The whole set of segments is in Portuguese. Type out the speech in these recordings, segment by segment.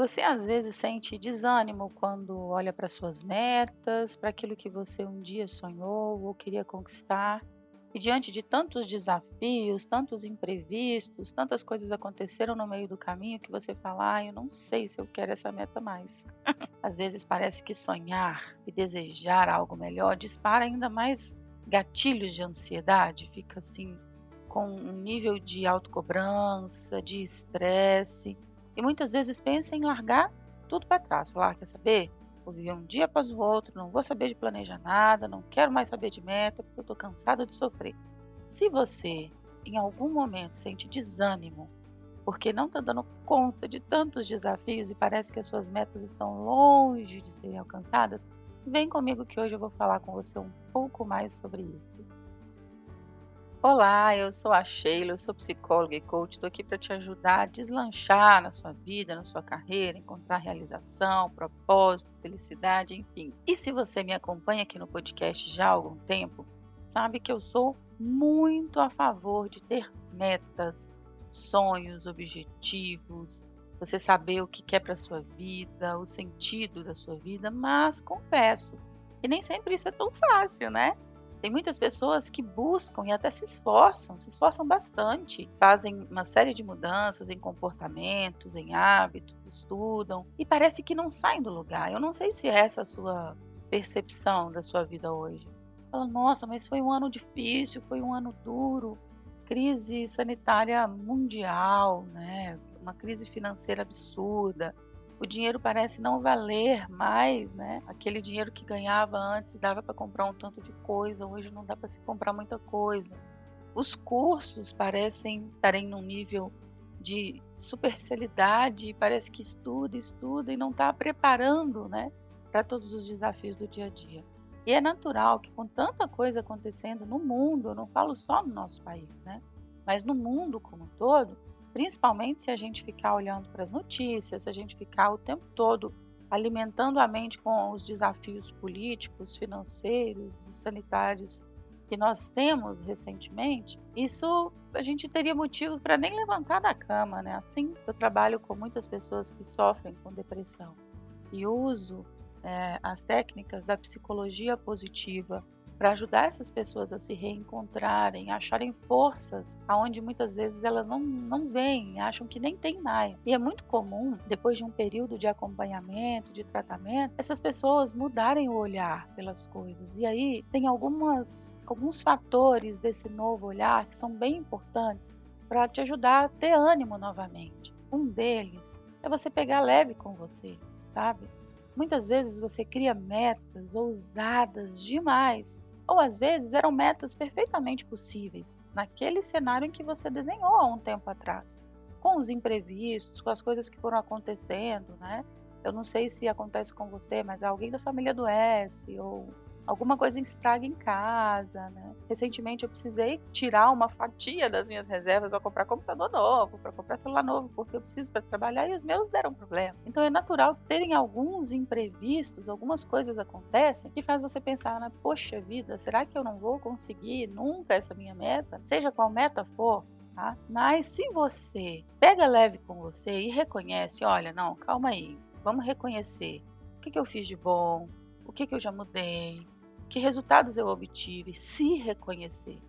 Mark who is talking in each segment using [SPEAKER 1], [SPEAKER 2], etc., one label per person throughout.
[SPEAKER 1] Você às vezes sente desânimo quando olha para suas metas, para aquilo que você um dia sonhou ou queria conquistar, e diante de tantos desafios, tantos imprevistos, tantas coisas aconteceram no meio do caminho que você fala, ah, eu não sei se eu quero essa meta mais. às vezes parece que sonhar e desejar algo melhor dispara ainda mais gatilhos de ansiedade, fica assim com um nível de autocobrança, de estresse e muitas vezes pensa em largar tudo para trás. Falar, ah, quer saber? Vou viver um dia após o outro, não vou saber de planejar nada, não quero mais saber de meta, porque eu estou cansada de sofrer. Se você, em algum momento, sente desânimo, porque não está dando conta de tantos desafios e parece que as suas metas estão longe de serem alcançadas, vem comigo que hoje eu vou falar com você um pouco mais sobre isso. Olá, eu sou a Sheila, eu sou psicóloga e coach. Estou aqui para te ajudar a deslanchar na sua vida, na sua carreira, encontrar realização, propósito, felicidade, enfim. E se você me acompanha aqui no podcast já há algum tempo, sabe que eu sou muito a favor de ter metas, sonhos, objetivos, você saber o que quer para sua vida, o sentido da sua vida, mas confesso que nem sempre isso é tão fácil, né? Tem muitas pessoas que buscam e até se esforçam, se esforçam bastante, fazem uma série de mudanças em comportamentos, em hábitos, estudam e parece que não saem do lugar. Eu não sei se é essa a sua percepção da sua vida hoje. Fala, nossa, mas foi um ano difícil, foi um ano duro, crise sanitária mundial, né? Uma crise financeira absurda, o dinheiro parece não valer mais, né? Aquele dinheiro que ganhava antes dava para comprar um tanto de coisa, hoje não dá para se comprar muita coisa. Os cursos parecem estarem num nível de superficialidade, parece que estuda, estuda e não está preparando, né, para todos os desafios do dia a dia. E é natural que com tanta coisa acontecendo no mundo, eu não falo só no nosso país, né, mas no mundo como um todo, Principalmente se a gente ficar olhando para as notícias, se a gente ficar o tempo todo alimentando a mente com os desafios políticos, financeiros e sanitários que nós temos recentemente, isso a gente teria motivo para nem levantar da cama, né? Assim, eu trabalho com muitas pessoas que sofrem com depressão e uso é, as técnicas da psicologia positiva para ajudar essas pessoas a se reencontrarem, a acharem forças aonde muitas vezes elas não, não veem, acham que nem tem mais. E é muito comum, depois de um período de acompanhamento, de tratamento, essas pessoas mudarem o olhar pelas coisas. E aí tem algumas, alguns fatores desse novo olhar que são bem importantes para te ajudar a ter ânimo novamente. Um deles é você pegar leve com você, sabe? Muitas vezes você cria metas ousadas demais ou às vezes eram metas perfeitamente possíveis naquele cenário em que você desenhou há um tempo atrás, com os imprevistos, com as coisas que foram acontecendo, né? Eu não sei se acontece com você, mas alguém da família adoece ou alguma coisa estraga em casa, né? Recentemente eu precisei tirar uma fatia das minhas reservas para comprar computador novo, para comprar celular novo, porque eu preciso para trabalhar e os meus deram problema. Então é natural terem alguns imprevistos, algumas coisas acontecem que faz você pensar, né? Poxa vida, será que eu não vou conseguir nunca essa minha meta? Seja qual meta for, Tá? Mas se você pega leve com você e reconhece, olha, não, calma aí, vamos reconhecer o que, que eu fiz de bom, o que, que eu já mudei, que resultados eu obtive, se reconhecer.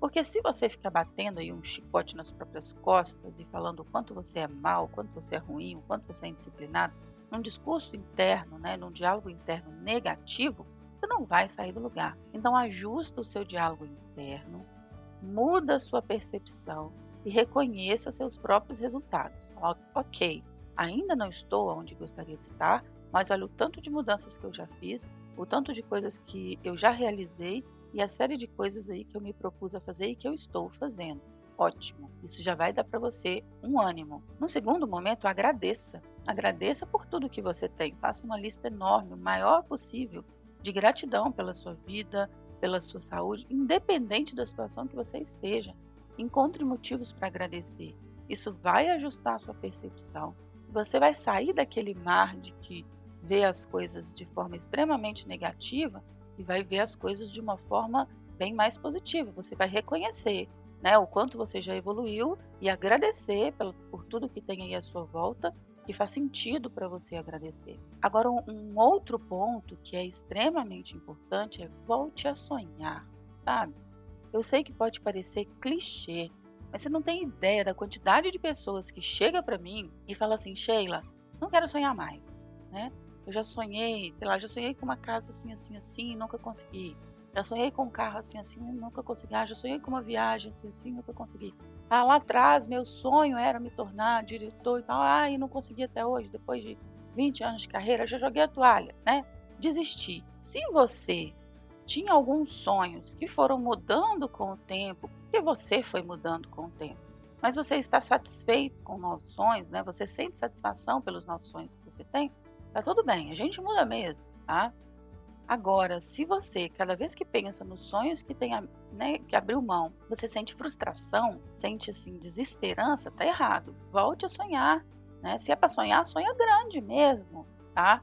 [SPEAKER 1] Porque se você ficar batendo aí um chicote nas próprias costas e falando o quanto você é mal, o quanto você é ruim, o quanto você é indisciplinado, num discurso interno, né, num diálogo interno negativo, você não vai sair do lugar. Então ajusta o seu diálogo interno, muda a sua percepção e reconheça seus próprios resultados. ok, ainda não estou onde gostaria de estar, mas olha o tanto de mudanças que eu já fiz, o tanto de coisas que eu já realizei e a série de coisas aí que eu me propus a fazer e que eu estou fazendo. Ótimo, isso já vai dar para você um ânimo. No segundo momento, agradeça. Agradeça por tudo que você tem. Faça uma lista enorme, o maior possível, de gratidão pela sua vida, pela sua saúde, independente da situação que você esteja. Encontre motivos para agradecer. Isso vai ajustar a sua percepção. Você vai sair daquele mar de que vê as coisas de forma extremamente negativa e vai ver as coisas de uma forma bem mais positiva. Você vai reconhecer né, o quanto você já evoluiu e agradecer por, por tudo que tem aí à sua volta que faz sentido para você agradecer. Agora, um, um outro ponto que é extremamente importante é volte a sonhar, sabe? Eu sei que pode parecer clichê, mas você não tem ideia da quantidade de pessoas que chega para mim e fala assim, Sheila, não quero sonhar mais, né? Eu já sonhei, sei lá, já sonhei com uma casa assim, assim, assim, e nunca consegui. Já sonhei com um carro assim, assim, nunca consegui. Ah, já sonhei com uma viagem assim, assim, nunca consegui. Ah, lá atrás, meu sonho era me tornar diretor e tal. Ah, e não consegui até hoje, depois de 20 anos de carreira, já joguei a toalha, né? Desisti. Se você tinha alguns sonhos que foram mudando com o tempo, porque você foi mudando com o tempo, mas você está satisfeito com novos sonhos, né? Você sente satisfação pelos novos sonhos que você tem, tá tudo bem, a gente muda mesmo, tá? Agora, se você, cada vez que pensa nos sonhos que tem, né, que abriu mão, você sente frustração, sente assim desesperança, tá errado. Volte a sonhar, né? Se é para sonhar, sonha grande mesmo, tá?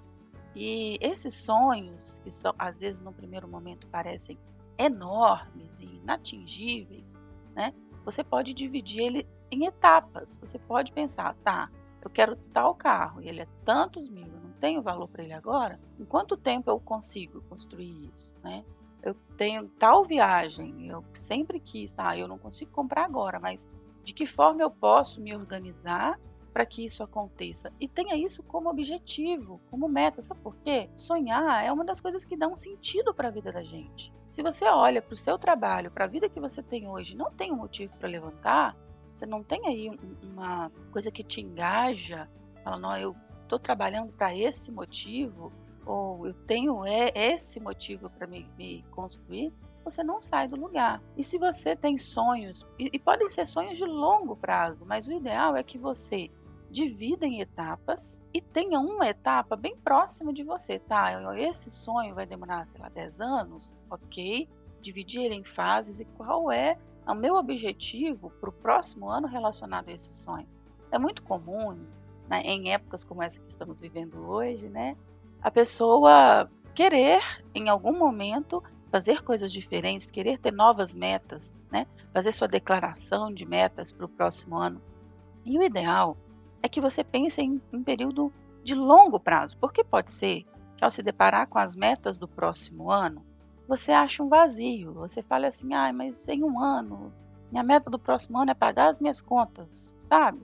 [SPEAKER 1] E esses sonhos que são às vezes no primeiro momento parecem enormes e inatingíveis, né? Você pode dividir ele em etapas. Você pode pensar, tá, eu quero tal carro e ele é tantos mil, tenho valor para ele agora. Em quanto tempo eu consigo construir isso, né? Eu tenho tal viagem, eu sempre quis, tá? Eu não consigo comprar agora, mas de que forma eu posso me organizar para que isso aconteça? E tenha isso como objetivo, como meta. Sabe por quê? Sonhar é uma das coisas que dá um sentido para a vida da gente. Se você olha para o seu trabalho, para a vida que você tem hoje, não tem um motivo para levantar, você não tem aí uma coisa que te engaja, fala, não, eu estou trabalhando para esse motivo, ou eu tenho esse motivo para me, me, construir, você não sai do lugar. E se você tem sonhos, e, e podem ser sonhos de longo prazo, mas o ideal é que você divida em etapas e tenha uma etapa bem próxima de você, tá? Esse sonho vai demorar, sei lá, 10 anos, ok? Dividir ele em fases e qual é o meu objetivo para o próximo ano relacionado a esse sonho. É muito comum, né, em épocas como essa que estamos vivendo hoje, né? A pessoa querer, em algum momento, fazer coisas diferentes, querer ter novas metas, né? Fazer sua declaração de metas para o próximo ano. E o ideal é que você pense em um período de longo prazo, porque pode ser que ao se deparar com as metas do próximo ano, você acha um vazio. Você fala assim, ah, mas em um ano, minha meta do próximo ano é pagar as minhas contas, sabe?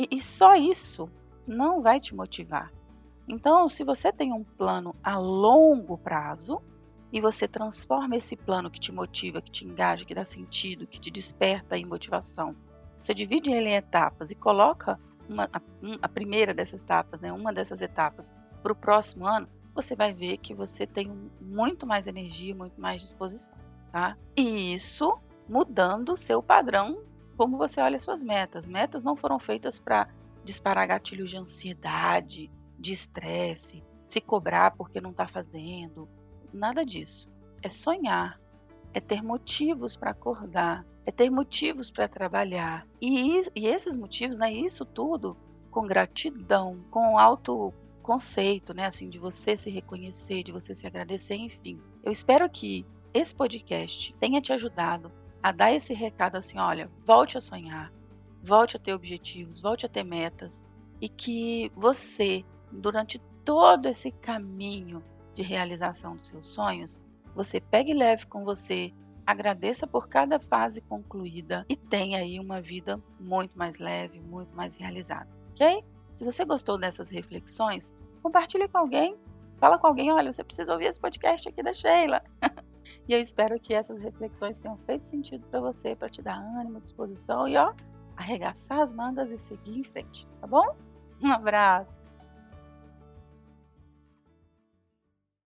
[SPEAKER 1] E, e só isso não vai te motivar. Então, se você tem um plano a longo prazo e você transforma esse plano que te motiva, que te engaja, que dá sentido, que te desperta em motivação, você divide ele em etapas e coloca uma, a, a primeira dessas etapas, né, uma dessas etapas para o próximo ano, você vai ver que você tem muito mais energia, muito mais disposição, tá? E isso mudando o seu padrão, como você olha suas metas. Metas não foram feitas para disparar gatilhos de ansiedade, de estresse, se cobrar porque não está fazendo, nada disso. É sonhar, é ter motivos para acordar, é ter motivos para trabalhar. E, e, esses motivos, né, isso tudo com gratidão, com autoconceito, né, assim, de você se reconhecer, de você se agradecer, enfim. Eu espero que esse podcast tenha te ajudado a dar esse recado assim, olha, volte a sonhar, volte a ter objetivos, volte a ter metas e que você, durante todo esse caminho de realização dos seus sonhos, você pegue leve com você, agradeça por cada fase concluída e tenha aí uma vida muito mais leve, muito mais realizada, ok? Se você gostou dessas reflexões, compartilhe com alguém, fala com alguém, olha, você precisa ouvir esse podcast aqui da Sheila. e eu espero que essas reflexões tenham feito sentido para você, para te dar ânimo, disposição e ó, arregaçar as mangas e seguir em frente, tá bom? Um abraço.